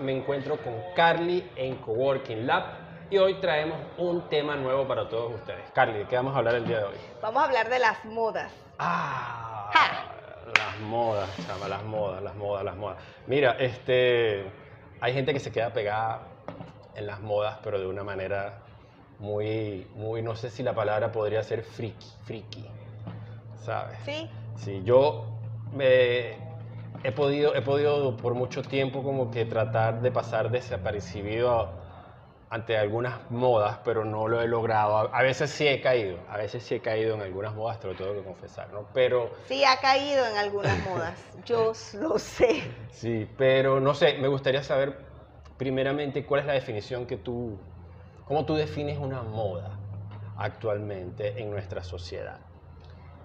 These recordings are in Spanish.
me encuentro con Carly en Coworking Lab y hoy traemos un tema nuevo para todos ustedes. Carly, ¿de qué vamos a hablar el día de hoy? Vamos a hablar de las modas. Ah, Ja. las modas, chama, las modas, las modas, las modas. Mira, este, hay gente que se queda pegada en las modas, pero de una manera muy, muy, no sé si la palabra podría ser friki, friki, ¿sabes? ¿Sí? Sí, yo me he podido, he podido por mucho tiempo como que tratar de pasar desapercibido a- ante algunas modas, pero no lo he logrado. A, a veces sí he caído, a veces sí he caído en algunas modas, te lo tengo que confesar, ¿no? Pero Sí, ha caído en algunas modas. Yo lo sé. sí, pero no sé, me gustaría saber primeramente cuál es la definición que tú, cómo tú defines una moda actualmente en nuestra sociedad.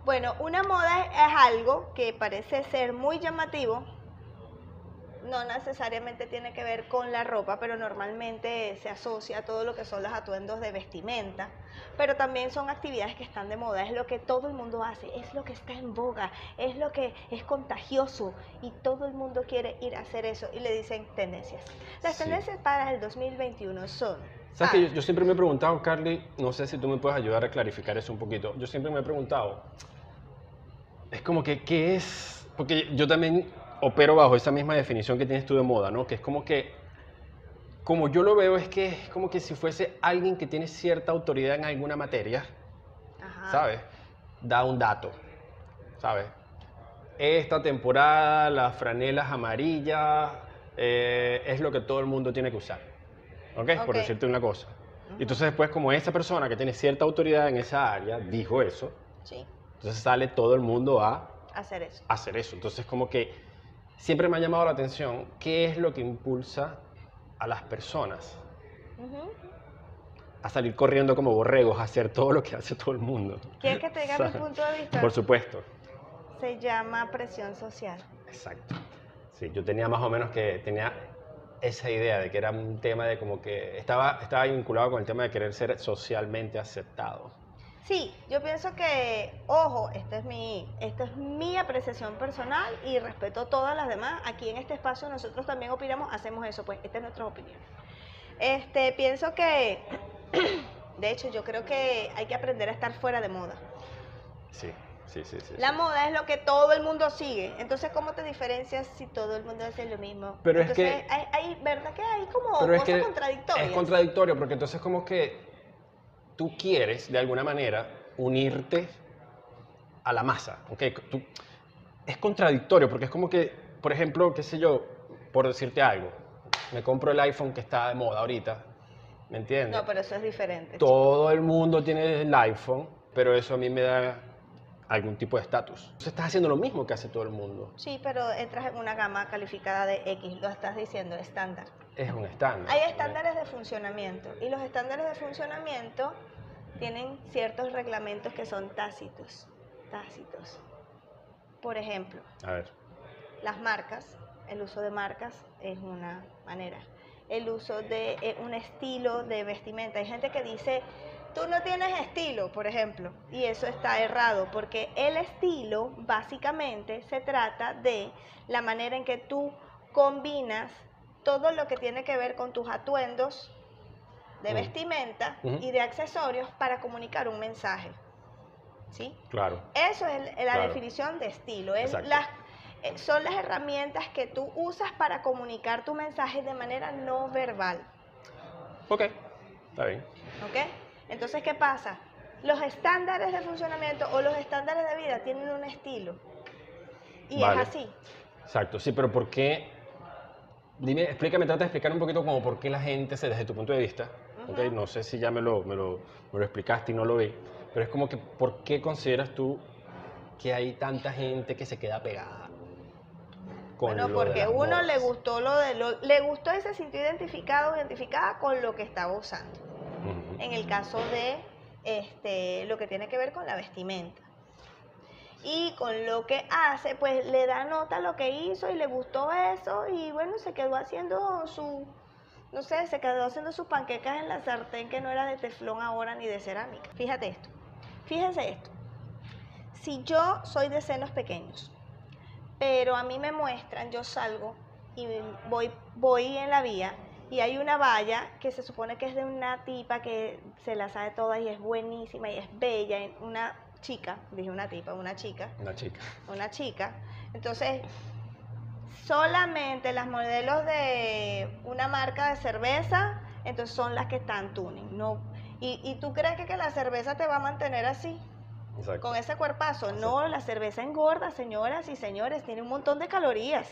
Bueno, una moda es algo que parece ser muy llamativo. No necesariamente tiene que ver con la ropa, pero normalmente se asocia a todo lo que son los atuendos de vestimenta. Pero también son actividades que están de moda, es lo que todo el mundo hace, es lo que está en boga, es lo que es contagioso y todo el mundo quiere ir a hacer eso y le dicen tendencias. Las Sí. tendencias para el 2021 son... ¿Sabes ah, que yo, yo siempre me he preguntado, Carly, no sé si tú me puedes ayudar a clarificar eso un poquito. Yo siempre me he preguntado, es como que, ¿qué es? Porque yo también opero bajo esa misma definición que tienes tú de moda, ¿no? Que es como que, como yo lo veo, es que es como que si fuese alguien que tiene cierta autoridad en alguna materia, ajá. ¿sabes? Da un dato, ¿sabes? Esta temporada las franelas amarillas eh, es lo que todo el mundo tiene que usar, ¿ok? Por Ok. decirte una cosa. Ujú. Y entonces después como esa persona que tiene cierta autoridad en esa área dijo eso, Sí, entonces sale todo el mundo a hacer eso. hacer eso. Entonces como que siempre me ha llamado la atención qué es lo que impulsa a las personas a salir corriendo como borregos a hacer todo lo que hace todo el mundo. ¿Quieres que te diga mi punto de vista? Por supuesto. Se llama presión social. Exacto. Sí, yo tenía más o menos que tenía esa idea de que era un tema de como que estaba, estaba vinculado con el tema de querer ser socialmente aceptado. Sí, yo pienso que, ojo, esta es mi, esta es mi apreciación personal y respeto todas las demás. Aquí en este espacio nosotros también opinamos, hacemos eso, pues esta es nuestra opinión. Este, pienso que, de hecho, yo creo que hay que aprender a estar fuera de moda. Sí, sí, sí, sí. La moda es lo que todo el mundo sigue. Entonces, ¿cómo te diferencias si todo el mundo hace lo mismo? Pero es Entonces, que- hay, hay- ¿verdad que hay como es cosas que contradictorias? es contradictorio porque entonces como que tú quieres de alguna manera unirte a la masa, ¿ok? Tú- es contradictorio porque es como que, por ejemplo, qué sé yo, por decirte algo, me compro el iPhone que está de moda ahorita, ¿me entiendes? No, pero eso es diferente. Todo el mundo tiene el iPhone, pero eso a mí me da algún tipo de estatus. Entonces estás haciendo lo mismo que hace todo el mundo. Sí, pero entras en una gama calificada de X, lo estás diciendo, estándar. Es un estándar. Hay estándares de funcionamiento y los estándares de funcionamiento tienen ciertos reglamentos que son tácitos. Tácitos. Por ejemplo, A ver. las marcas, el uso de marcas es una manera. El uso de eh, un estilo de vestimenta. Hay gente que dice, tú no tienes estilo, por ejemplo, y eso está errado, porque el estilo básicamente se trata de la manera en que tú combinas todo lo que tiene que ver con tus atuendos de vestimenta y de accesorios para comunicar un mensaje. ¿Sí? Claro. Eso es el- la Claro. definición de estilo. Es Exacto. las, eh, son las herramientas que tú usas para comunicar tu mensaje de manera no verbal. Ok. Está bien. ¿Ok? Entonces, ¿qué pasa? Los estándares de funcionamiento o los estándares de vida tienen un estilo. Y Vale. es así. Exacto, sí, pero ¿por qué? Dime, explícame, trata de explicar un poquito como por qué la gente, se- desde tu punto de vista, ¿ok? Ujú. no sé si ya me lo, me, lo, me lo explicaste y no lo vi, pero es como que, ¿por qué consideras tú que hay tanta gente que se queda pegada? con Bueno, lo de porque las uno le modas? gustó lo de lo, le gustó y se sintió identificado identificada con lo que estaba usando. En el caso de este, lo que tiene que ver con la vestimenta. Y con lo que hace, pues le da nota lo que hizo y le gustó eso y bueno, se quedó haciendo su, no sé, se quedó haciendo sus panquecas en la sartén que no era de teflón ahora ni de cerámica. Fíjate esto, fíjense esto. Si yo soy de senos pequeños, pero a mí me muestran, yo salgo y voy, voy en la vía y hay una valla que se supone que es de una tipa que se la sabe toda y es buenísima y es bella, una chica, dije una tipa, una chica, Una chica. una chica. Entonces, solamente las modelos de una marca de cerveza, entonces son las que están tuning. No, y, y tú crees que, que la cerveza te va a mantener así? Exacto. Con ese cuerpazo. No, la cerveza engorda, señoras y señores, tiene un montón de calorías.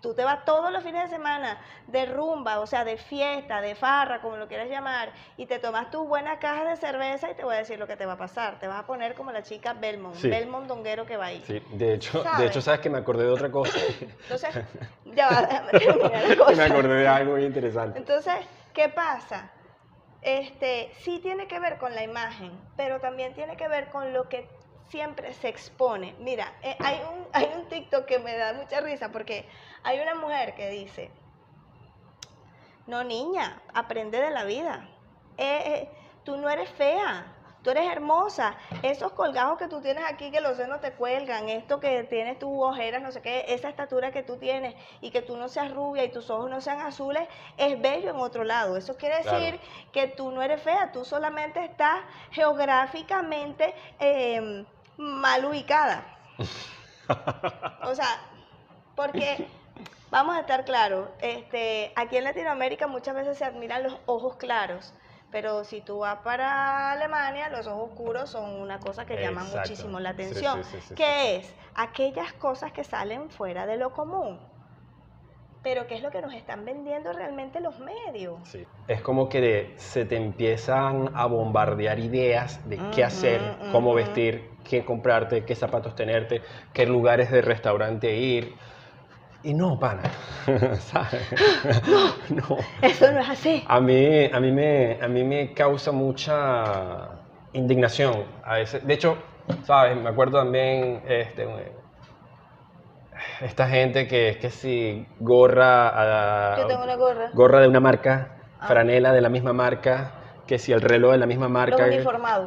Tú te vas todos los fines de semana de rumba, o sea, de fiesta, de farra, como lo quieras llamar, y te tomas tu buena caja de cerveza y te voy a decir lo que te va a pasar. Te vas a poner como la chica Belmont, Sí. Belmont donguero que va ahí. Sí, de hecho, de ¿Sabes? hecho, sabes que me acordé de otra cosa. Entonces, ya va, déjame terminar la cosa. me acordé de algo muy interesante. Entonces, ¿qué pasa? Este, sí tiene que ver con la imagen, pero también tiene que ver con lo que siempre se expone. Mira, eh, hay, un, hay un TikTok que me da mucha risa porque hay una mujer que dice, no niña, aprende de la vida. Eh, eh, tú no eres fea, tú eres hermosa. Esos colgados que tú tienes aquí, que los senos te cuelgan, esto que tienes tus ojeras, no sé qué, esa estatura que tú tienes y que tú no seas rubia y tus ojos no sean azules, es bello en otro lado. Eso quiere Claro. decir que tú no eres fea, tú solamente estás geográficamente eh, mal ubicada. O sea, porque vamos a estar claros, este, aquí en Latinoamérica muchas veces se admiran los ojos claros, pero si tú vas para Alemania, los ojos oscuros son una cosa que llama Exacto. muchísimo la atención. sí, sí, sí, ¿Qué es? Aquellas cosas que salen fuera de lo común. Pero ¿qué es lo que nos están vendiendo realmente los medios? Es como que de- se te empiezan a bombardear ideas de qué hacer, cómo vestir, qué comprarte, qué zapatos tenerte, qué lugares de restaurante ir. Y no, pana. ¿Sabes? no. Eso no es así. A mí, a, mí me, a mí me causa mucha indignación. A veces. De hecho, ¿sabes? Me acuerdo también este, esta gente que es que si gorra, a- Yo tengo una gorra. gorra de una marca, Ah. franela de la misma marca, que si el reloj de la misma marca,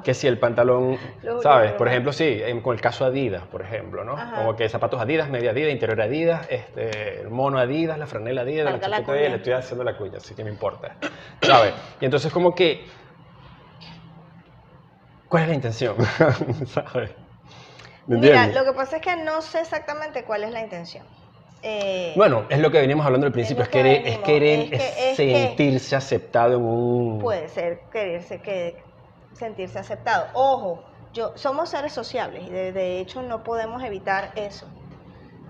que si el pantalón, Los ¿sabes? Por ejemplo, sí, en- con el caso Adidas, por ejemplo, ¿no? Ajá. Como que zapatos Adidas, media Adidas, interior Adidas, este, el mono Adidas, la franela Adidas, la chaqueta Adidas, le estoy haciendo la cuña, así que me importa, ¿sabes? Y entonces como que, ¿cuál es la intención? ¿Sabes? ¿Me Mira, lo que pasa es que no sé exactamente cuál es la intención. Eh, Bueno, es lo que veníamos hablando al principio, es que querer, es venimos, querer es que- es es que- sentirse aceptado en un... puede ser quererse que sentirse aceptado. Ojo, yo somos seres sociables y de, de hecho no podemos evitar eso.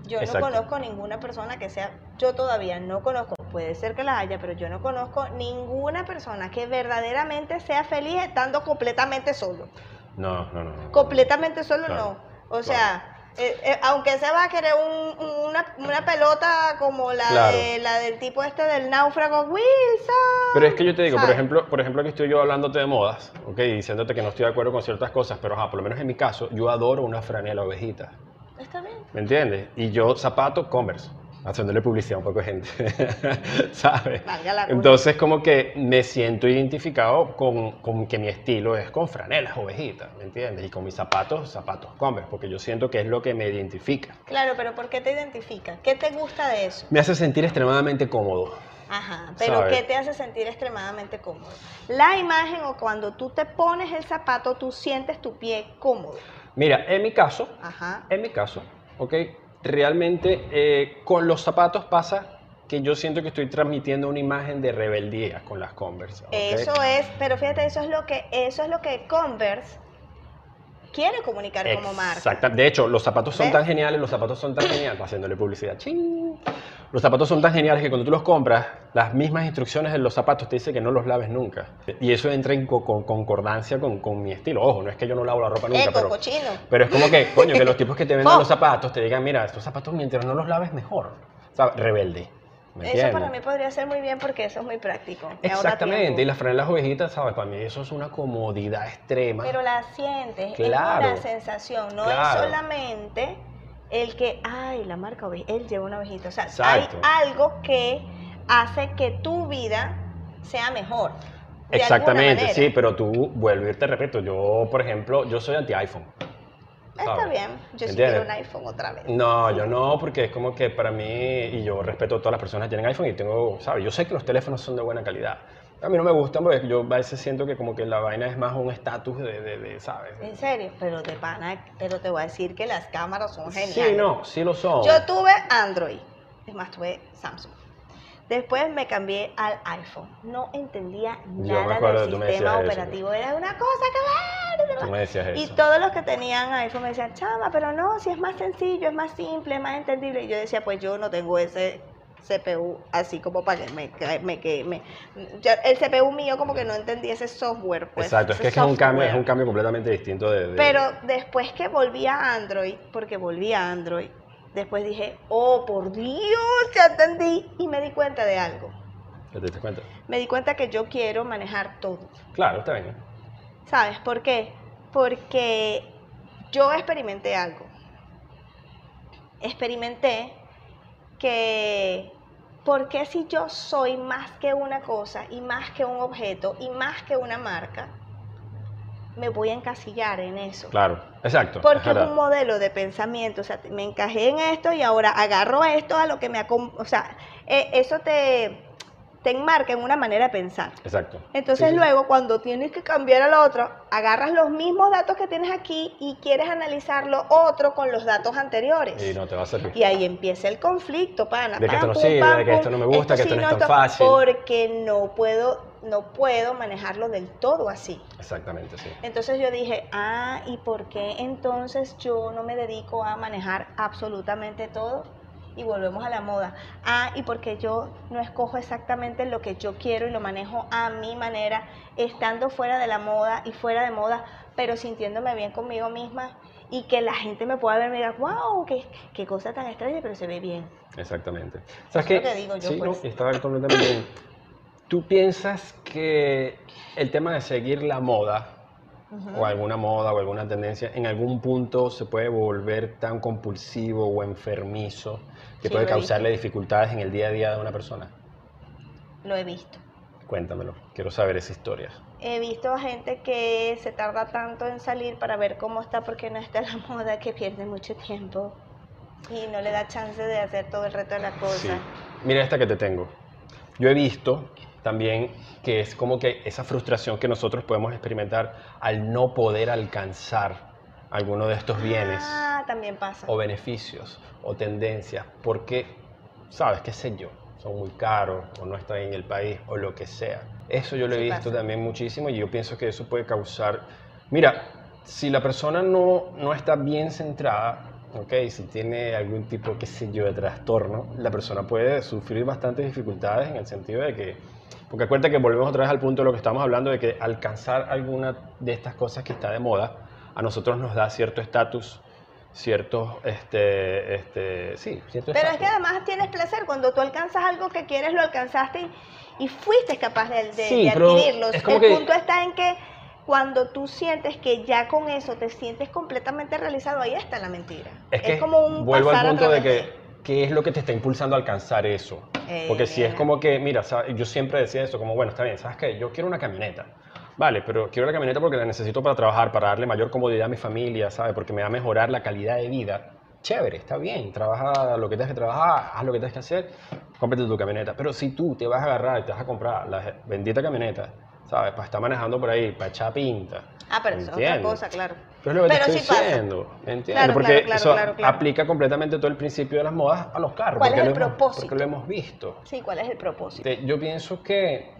Yo Exacto. no conozco ninguna persona que sea, yo todavía no conozco, puede ser que la haya, pero yo no conozco ninguna persona que verdaderamente sea feliz estando completamente solo. No, no, no. no. Completamente solo Claro, no. O sea, eh, eh, aunque se va a querer un- un- una, una pelota como la, Claro. de- la del tipo este del náufrago Wilson. Pero es que yo te digo, por ejemplo, por ejemplo, que estoy yo hablándote de modas, ¿ok? Diciéndote que no estoy de acuerdo con ciertas cosas, pero ajá, por lo menos en mi caso, yo adoro una franela ovejita, Está bien. ¿me entiendes? Y yo zapato Converse, haciéndole publicidad a un poco de gente, ¿sabes? Entonces como que me siento identificado con, con que mi estilo es con franelas ovejitas, ¿me entiendes? Y con mis zapatos, zapatos Converse, porque yo siento que es lo que me identifica. Claro, pero ¿por qué te identifica? ¿Qué te gusta de eso? Me hace sentir extremadamente cómodo. Ajá, pero. ¿qué te hace sentir extremadamente cómodo? La imagen o cuando tú te pones el zapato, tú sientes tu pie cómodo. Mira, en mi caso, Ajá. En mi caso, ¿ok? Realmente eh, con los zapatos pasa que yo siento que estoy transmitiendo una imagen de rebeldía con las Converse. Eso es, pero fíjate, eso es lo que, eso es lo que Converse quiere comunicar como marca. Exacta. De hecho, los zapatos son ¿Ves? tan geniales, los zapatos son tan geniales, haciéndole publicidad. ¡Chin! Los zapatos son tan geniales que cuando tú los compras, las mismas instrucciones de los zapatos te dicen que no los laves nunca. Y eso entra en co- con concordancia con, con mi estilo. Ojo, no es que yo no lavo la ropa nunca, Eco, pero, cochino. pero es como que, coño, que los tipos que te venden los zapatos te digan, mira, estos zapatos mientras no los laves mejor. ¿Sabes? Rebelde. ¿Me Eso para mí podría ser muy bien porque eso es muy práctico. Exactamente, y las franelas ovejitas, ¿sabes? Para mí eso es una comodidad extrema. Pero la sientes, Claro. es una sensación, no Claro. es solamente el que, ay, la marca ovejita, él lleva una ovejita. O sea, Exacto. hay algo que hace que tu vida sea mejor. Exactamente, sí, pero tú, vuelvo y te repito, yo, por ejemplo, yo soy anti-iPhone. Está ¿sabes? bien, yo sí quiero un iPhone otra vez. No, yo no, porque es como que para mí, y yo respeto a todas las personas que tienen iPhone y tengo, ¿sabes? Yo sé que los teléfonos son de buena calidad. A mí no me gustan porque yo a veces siento que como que la vaina es más un estatus de, de, de, ¿sabes? En serio, pero de pana, pero te voy a decir que las cámaras son geniales. Sí, no, sí lo son. Yo tuve Android, es más, tuve Samsung. Después me cambié al iPhone. No entendía nada del sistema decías eso, operativo. Era una cosa que Tú me decías Y eso. todos los que tenían iPhone me decían, chama, pero no, si es más sencillo, es más simple, es más entendible. Y yo decía, pues yo no tengo ese CPU así como para que me... me, que me yo- el CPU mío como que no entendía ese software. Pues, Exacto, es que es, que es un cambio, es software. un cambio completamente distinto de... de- Pero después que volví a Android, porque volví a Android, después dije, oh, por Dios, ya entendí. Y me di cuenta de algo. ¿Te diste cuenta? Me di cuenta que yo quiero manejar todo. Claro, está bien. ¿Sabes por qué? Porque yo experimenté algo. Experimenté que, ¿por qué si yo soy más que una cosa y más que un objeto y más que una marca, me voy a encasillar en eso? Claro, exacto. Porque es un modelo de pensamiento, o sea, me encajé en esto y ahora agarro esto a lo que me o sea, eh, eso te, te enmarca en una manera de pensar. Exacto. Entonces Sí, sí. luego cuando tienes que cambiar al otro, agarras los mismos datos que tienes aquí y quieres analizar lo otro con los datos anteriores. Y no te va a servir. Y ahí empieza el conflicto, pana. De que esto no sirve, de que esto no me gusta, que esto no es tan esto- fácil. Porque no puedo, no puedo manejarlo del todo así. Exactamente, sí. Entonces yo dije, ah, ¿y por qué entonces yo no me dedico a manejar absolutamente todo? Y volvemos a la moda. Ah, ¿y porque yo no escojo exactamente lo que yo quiero y lo manejo a mi manera, estando fuera de la moda y fuera de moda, pero sintiéndome bien conmigo misma? Y que la gente me pueda ver y me diga, wow, qué, qué cosa tan extraña, pero se ve bien. Exactamente. ¿Sabes es qué? lo que digo yo, sí, pues. no, estaba completamente bien. ¿Tú piensas que el tema de seguir la moda, o alguna moda, o alguna tendencia, en algún punto se puede volver tan compulsivo o enfermizo que Sí, puede causarle dificultades en el día a día de una persona? Lo he visto. Cuéntamelo, quiero saber esa historia. He visto a gente que se tarda tanto en salir para ver cómo está porque no está la moda que pierde mucho tiempo y no le da chance de hacer todo el resto de la cosa. Sí. Mira esta que te tengo. Yo he visto también que es como que esa frustración que nosotros podemos experimentar al no poder alcanzar alguno de estos bienes Ah, también pasa. o beneficios o tendencias porque, sabes, qué sé yo, son muy caros o no están en el país o lo que sea. Eso yo lo he Sí visto pasa. también muchísimo y yo pienso que eso puede causar... Mira, si la persona no, no está bien centrada, ¿ok? Si tiene algún tipo, qué sé yo, de trastorno, la persona puede sufrir bastantes dificultades en el sentido de que... Porque acuérdate que volvemos otra vez al punto de lo que estamos hablando, de que alcanzar alguna de estas cosas que está de moda, a nosotros nos da cierto estatus, ciertos, este, este, sí, cierto Pero es que además tienes placer cuando tú alcanzas algo que quieres, lo alcanzaste y, y fuiste capaz de, de- Sí, de adquirirlo. es como el que- punto está en que cuando tú sientes que ya con eso te sientes completamente realizado, ahí está la mentira. Es que como un vuelvo pasar al a punto de que qué es lo que te está impulsando a alcanzar eso. Eh, Porque si es mira. como que, mira, sa- yo siempre decía eso, como, bueno, está bien, ¿sabes qué? Yo quiero una camioneta. Vale, pero quiero la camioneta porque la necesito para trabajar, para darle mayor comodidad a mi familia, ¿sabes? Porque me va a mejorar la calidad de vida. Chévere, está bien, trabaja lo que tengas que trabajar, haz lo que tengas que hacer, cómprate tu camioneta. Pero si tú te vas a agarrar y te vas a comprar la bendita camioneta, ¿sabes? Para estar manejando por ahí, para echar pinta. Ah, pero eso es otra cosa, claro. Pero es lo que Pero te sí estoy pasa. diciendo, ¿me entiendes? Claro, porque claro, claro, eso claro, aplica completamente todo el principio de las modas a los carros. ¿Cuál es el hemos- propósito? porque lo hemos visto. Sí, ¿cuál es el propósito? Yo pienso que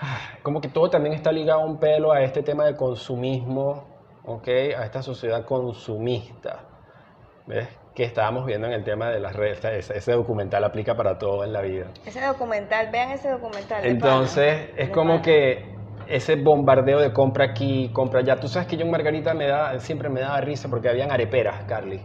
ah, como que todo también está ligado un pelo a este tema del consumismo, ¿ok? A esta sociedad consumista, ¿ves? Que estábamos viendo en el tema de las redes. Ese, ese documental aplica para todo en la vida. Ese documental, vean ese documental. de Entonces, es de como que ese bombardeo de compra aquí, compra allá. Tú sabes que yo en Margarita me da, siempre me daba risa porque habían areperas, Carly.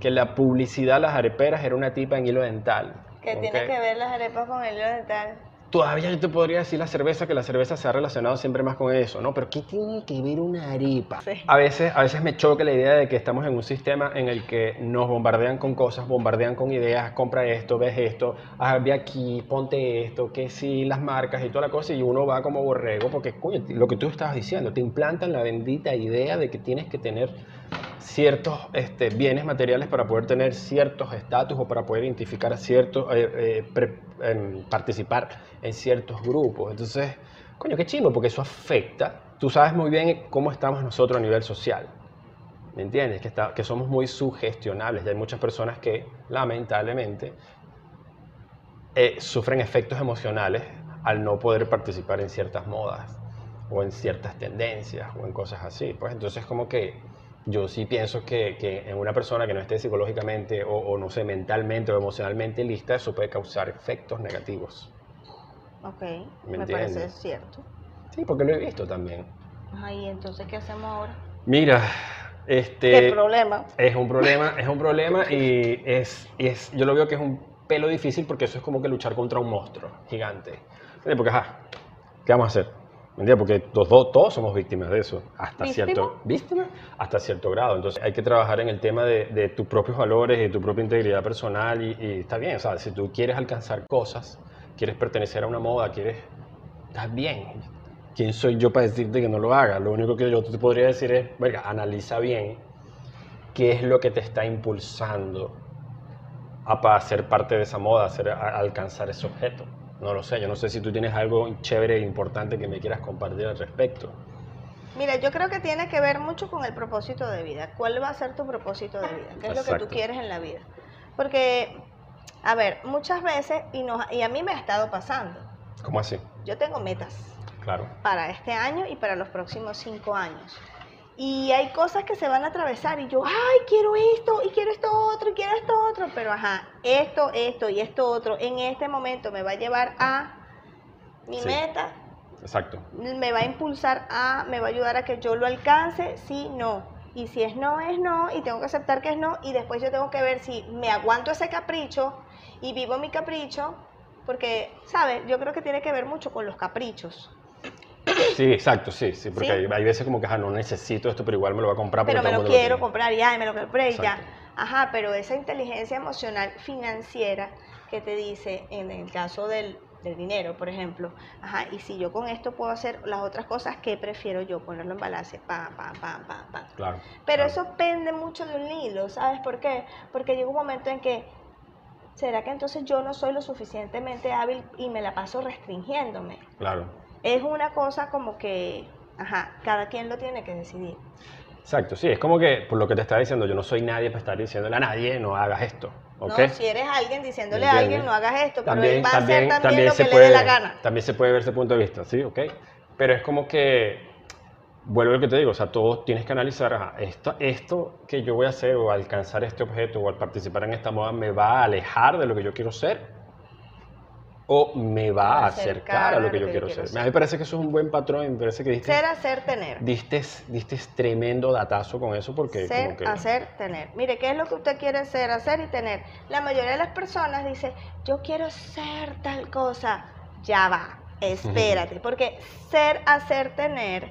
Que la publicidad las areperas era una tipa en hilo dental. Que ¿ok? tiene que ver las arepas con el hilo dental. Todavía yo te podría decir la cerveza, que la cerveza se ha relacionado siempre más con eso, ¿no? Pero ¿qué tiene que ver una arepa? Sí. A veces, a veces me choca la idea de que estamos en un sistema en el que nos bombardean con cosas, bombardean con ideas, compra esto, ves esto, ah, ve aquí, ponte esto, que sí, las marcas y toda la cosa, y uno va como borrego, porque, coño, lo que tú estabas diciendo, te implantan la bendita idea de que tienes que tener ciertos este, bienes materiales para poder tener ciertos estatus o para poder identificar a ciertos, eh, eh, em, participar en ciertos grupos. Entonces, coño, qué chimbo, porque eso afecta. Tú sabes muy bien cómo estamos nosotros a nivel social. ¿Me entiendes? Que, está- que somos muy sugestionables. Y hay muchas personas que, lamentablemente, eh, sufren efectos emocionales al no poder participar en ciertas modas o en ciertas tendencias o en cosas así. Pues entonces como que yo sí pienso que, que en una persona que no esté psicológicamente o, o no sé, mentalmente o emocionalmente lista, eso puede causar efectos negativos. Ok, ¿Me me, parece cierto. Sí, porque lo he visto también. Ajá, y entonces, ¿qué hacemos ahora? Mira, ¿Qué este... problema? Es un problema, es un problema y es, y es, yo lo veo que es un pelo difícil porque eso es como que luchar contra un monstruo gigante. Porque, ajá, ¿qué vamos a hacer? Porque los dos, todos somos víctimas de eso, hasta ¿Víctima? cierto, ¿víctima? Hasta cierto grado. Entonces hay que trabajar en el tema de, de tus propios valores y tu propia integridad personal y, y está bien, o sea, si tú quieres alcanzar cosas, quieres pertenecer a una moda, quieres, estás bien. ¿Quién soy yo para decirte que no lo hagas? Lo único que yo te podría decir es, verga, analiza bien qué es lo que te está impulsando a pa- ser parte de esa moda, a, ser- a alcanzar ese objeto. No lo sé, yo no sé si tú tienes algo chévere e importante que me quieras compartir al respecto. Mira, yo creo que tiene que ver mucho con el propósito de vida. ¿Cuál va a ser tu propósito de vida? ¿Qué es lo que tú quieres en la vida? Porque, a ver, muchas veces, y, nos, y a mí me ha estado pasando, ¿Cómo así? yo tengo metas Claro. para este año y para los próximos cinco años. Y hay cosas que se van a atravesar y yo, ay, quiero esto, y quiero esto otro, y quiero esto otro, pero ajá, esto, esto y esto otro en este momento me va a llevar a mi Sí. meta, Exacto. me va a impulsar a, me va a ayudar a que yo lo alcance, sí, no. Y si es no, es no, y tengo que aceptar que es no, y después yo tengo que ver si me aguanto ese capricho y vivo mi capricho, porque, ¿sabes? Yo creo que tiene que ver mucho con los caprichos. Sí, exacto, sí, sí, porque Sí. Hay, hay veces como que, ajá, no necesito esto, pero igual me lo voy a comprar porque pero me lo quiero tiene. comprar y ay, me lo compré ya. Ajá, pero esa inteligencia emocional financiera que te dice, en el caso del, del dinero, por ejemplo, ajá, y si yo con esto puedo hacer las otras cosas, ¿qué prefiero yo? Ponerlo en balance, pam, pam, pam, pam, pam. Claro. Pero claro. eso pende mucho de un hilo, ¿sabes por qué? Porque llega un momento en que, ¿será que entonces yo no soy lo suficientemente hábil y me la paso restringiéndome? Claro. Es una cosa como que, ajá, cada quien lo tiene que decidir. Exacto, sí, es como que, por lo que te estaba diciendo, yo no soy nadie para estar diciéndole a nadie, no hagas esto, ¿ok? No, si eres alguien diciéndole a ¿Me alguien, no hagas esto, pero él va a hacer también, también lo se que puede, le dé la gana. También se puede ver ese punto de vista, sí, ok. Pero es como que, vuelvo a lo que te digo, o sea, todo tienes que analizar, ajá, esto, esto que yo voy a hacer o alcanzar este objeto o al participar en esta moda me va a alejar de lo que yo quiero ser o me va a acercar a lo que yo quiero ser. A mí me parece que eso es un buen patrón, me parece que diste, Ser, hacer, tener. diste, diste tremendo datazo con eso porque como Ser, que... hacer, tener. Mire, ¿qué es lo que usted quiere ser, hacer y tener? La mayoría de las personas dice, yo quiero ser tal cosa. Ya va, espérate, porque ser, hacer, tener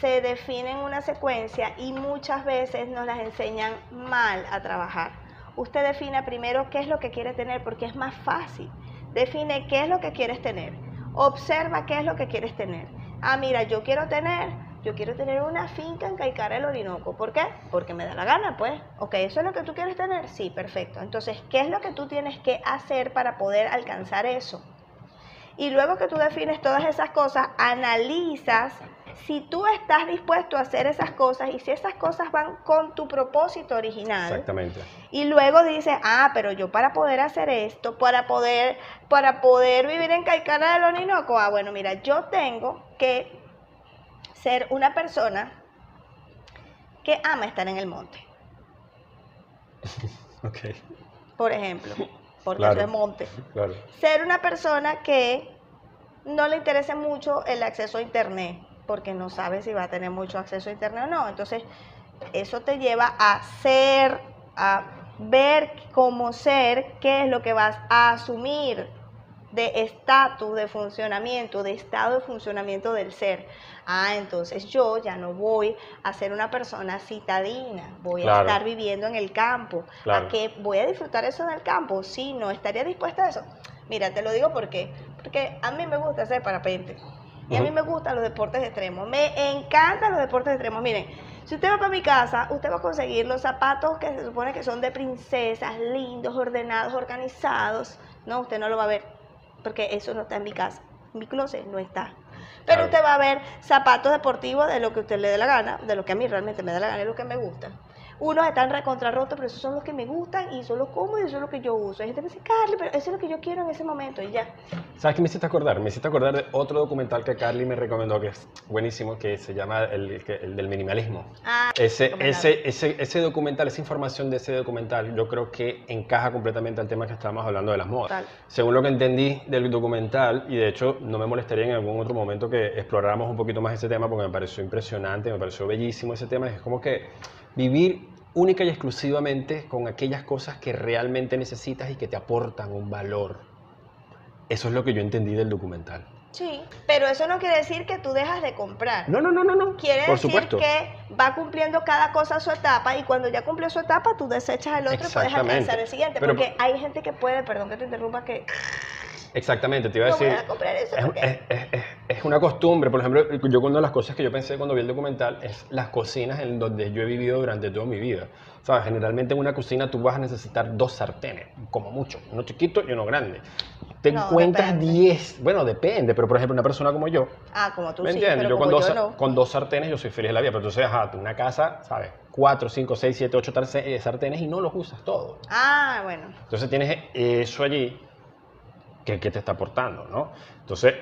se define en una secuencia y muchas veces nos las enseñan mal a trabajar. Usted define primero qué es lo que quiere tener porque es más fácil. Define qué es lo que quieres tener. Observa qué es lo que quieres tener. Ah, mira, yo quiero tener, yo quiero tener una finca en Caicara del Orinoco. ¿Por qué? Porque me da la gana, pues. Ok, ¿eso es lo que tú quieres tener? Sí, perfecto. Entonces, ¿qué es lo que tú tienes que hacer para poder alcanzar eso? Y luego que tú defines todas esas cosas, analizas si tú estás dispuesto a hacer esas cosas y si esas cosas van con tu propósito original. Exactamente. Y luego dices, ah, pero yo para poder hacer esto, para poder, para poder vivir en Caicara del Orinoco, ah, bueno, mira, yo tengo que ser una persona que ama estar en el monte, Ok, por ejemplo, porque Claro. eso es monte. claro. Ser una persona que no le interese mucho el acceso a internet, porque no sabe si va a tener mucho acceso a internet o no. Entonces, eso te lleva a ser, a ver cómo ser, qué es lo que vas a asumir de estatus de funcionamiento, de estado de funcionamiento del ser. Ah, entonces yo ya no voy a ser una persona citadina, voy a estar viviendo en el campo. Claro. ¿A qué voy a disfrutar eso en el campo? Sí, no estaría dispuesta a eso. Mira, te lo digo porque, porque a mí me gusta hacer parapente. Y a mí me gustan los deportes extremos. Me encantan los deportes extremos. Miren, Si usted va para mi casa, usted va a conseguir los zapatos que se supone que son de princesas, lindos, ordenados, organizados. No, usted no lo va a ver, porque eso no está en mi casa. En mi closet no está. Pero usted va a ver zapatos deportivos de lo que usted le dé la gana, de lo que a mí realmente me da la gana, es lo que me gusta. Unos están recontrarrotos, pero esos son los que me gustan y son los cómodos y eso es lo que yo uso. Hay gente que dice, Carly, pero eso es lo que yo quiero en ese momento y ya. ¿Sabes qué me hiciste acordar? Me hiciste acordar de otro documental que Carly me recomendó que es buenísimo, que se llama el, del minimalismo. Ah, Ese, ese, ese, ese documental, esa información de ese documental, yo creo que encaja completamente al tema que estábamos hablando de las modas. Según lo que entendí del documental, y de hecho no me molestaría en algún otro momento que exploráramos un poquito más ese tema porque me pareció impresionante, me pareció bellísimo ese tema. Es como que vivir única y exclusivamente con aquellas cosas que realmente necesitas y que te aportan un valor. Eso es lo que yo entendí del documental. Sí, pero eso no quiere decir que tú dejas de comprar. No, no, no, no, no. Quiere Por decir supuesto. que va cumpliendo cada cosa su etapa y cuando ya cumplió su etapa, tú desechas el otro y puedes alcanzar el siguiente. Pero- porque hay gente que puede, perdón que te interrumpa, que Exactamente, te iba a decir. a comprar eso Es, porque... es- es- es- una costumbre, por ejemplo, yo una de las cosas que yo pensé cuando vi el documental es las cocinas en donde yo he vivido durante toda mi vida. ¿Sabes? Generalmente en una cocina tú vas a necesitar dos sartenes, como mucho, uno chiquito y uno grande. Te No, encuentras depende. 10, bueno, depende, pero por ejemplo una persona como yo, Ah, como tú ¿me sí, entiendes? pero Yo con como dos, yo sar- no. con dos sartenes yo soy feliz de la vida, pero entonces, ajá, tú una casa, ¿sabes? Cuatro, cinco, seis, siete, ocho tarce- eh, sartenes y no los usas todos. Ah, bueno. Entonces tienes eso allí que, que te está aportando, ¿no? Entonces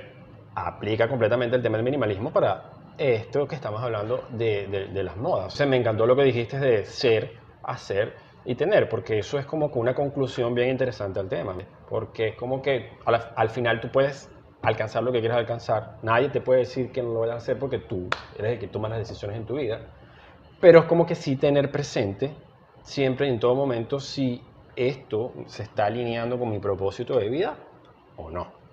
aplica completamente el tema del minimalismo para esto que estamos hablando de, de- las modas. O sea, me encantó lo que dijiste de ser, hacer y tener, porque eso es como una conclusión bien interesante al tema, porque es como que al, al final tú puedes alcanzar lo que quieres alcanzar, nadie te puede decir que no lo vayas a hacer porque tú eres el que toma las decisiones en tu vida, pero es como que sí tener presente siempre y en todo momento si esto se está alineando con mi propósito de vida o no.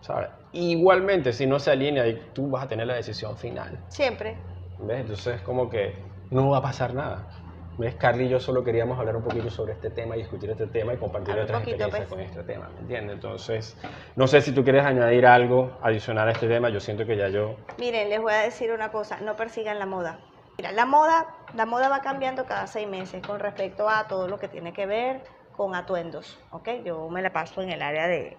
¿Sabes? Igualmente, si no se alinea, tú vas a tener la decisión final. Siempre. ¿Ves? Entonces es como que no va a pasar nada. ¿Ves? Carly y yo solo queríamos hablar un poquito sobre este tema y discutir este tema y compartir Habla nuestras poquito, experiencias pues. con este tema, ¿me entiendes? Entonces, no sé si tú quieres añadir algo adicional a este tema, yo siento que ya yo... Miren, les voy a decir una cosa, no persigan la moda. Mira, la moda, la moda va cambiando cada seis meses con respecto a todo lo que tiene que ver con atuendos, ¿ok? Yo me la paso en el área de,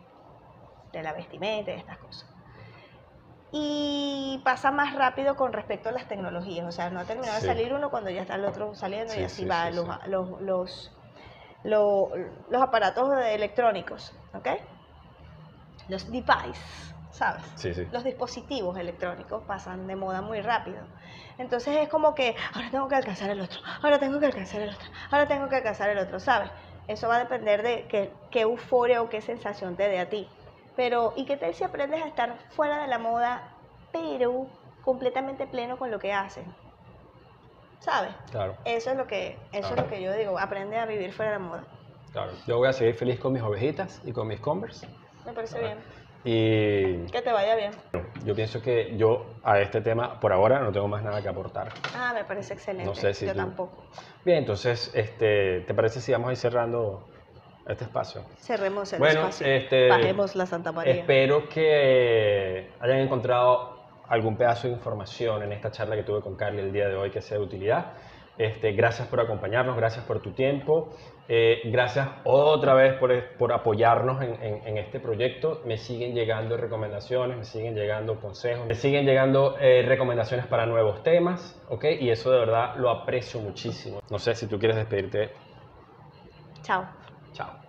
de la vestimenta y estas cosas. Y pasa más rápido con respecto a las tecnologías, o sea, no ha terminado Sí. de salir uno cuando ya está el otro saliendo y Sí, así sí, va los, los, los, lo- los aparatos electrónicos, ¿ok? Los devices, ¿sabes? Sí, sí. los dispositivos electrónicos pasan de moda muy rápido. Entonces es como que ahora tengo que alcanzar el otro, ahora tengo que alcanzar el otro, ahora tengo que alcanzar el otro, ¿sabes? Eso va a depender de qué, qué euforia o qué sensación te dé a ti. Pero, ¿y qué tal si aprendes a estar fuera de la moda, pero completamente pleno con lo que haces? ¿Sabes? Claro, Eso es lo que, eso es lo que yo digo, aprende a vivir fuera de la moda. claro. Yo voy a seguir feliz con mis ovejitas y con mis Converse. Me parece bien. Y Que te vaya bien. yo pienso que yo a este tema, por ahora, no tengo más nada que aportar. Ah, me parece excelente. No sé si yo tú- tampoco. Bien, entonces, este, ¿te parece si vamos a ir cerrando este espacio? Cerremos el Bueno, espacio. este, Bajemos la Santa María. Espero que hayan encontrado algún pedazo de información en esta charla que tuve con Carly el día de hoy que sea de utilidad. Este, gracias por acompañarnos, gracias por tu tiempo, eh, gracias otra vez por, por apoyarnos en, en- en este proyecto. Me siguen llegando recomendaciones, me siguen llegando consejos, me siguen llegando eh, recomendaciones para nuevos temas, ¿ok? Y eso de verdad lo aprecio muchísimo. No sé si tú quieres despedirte. Chao. Chao.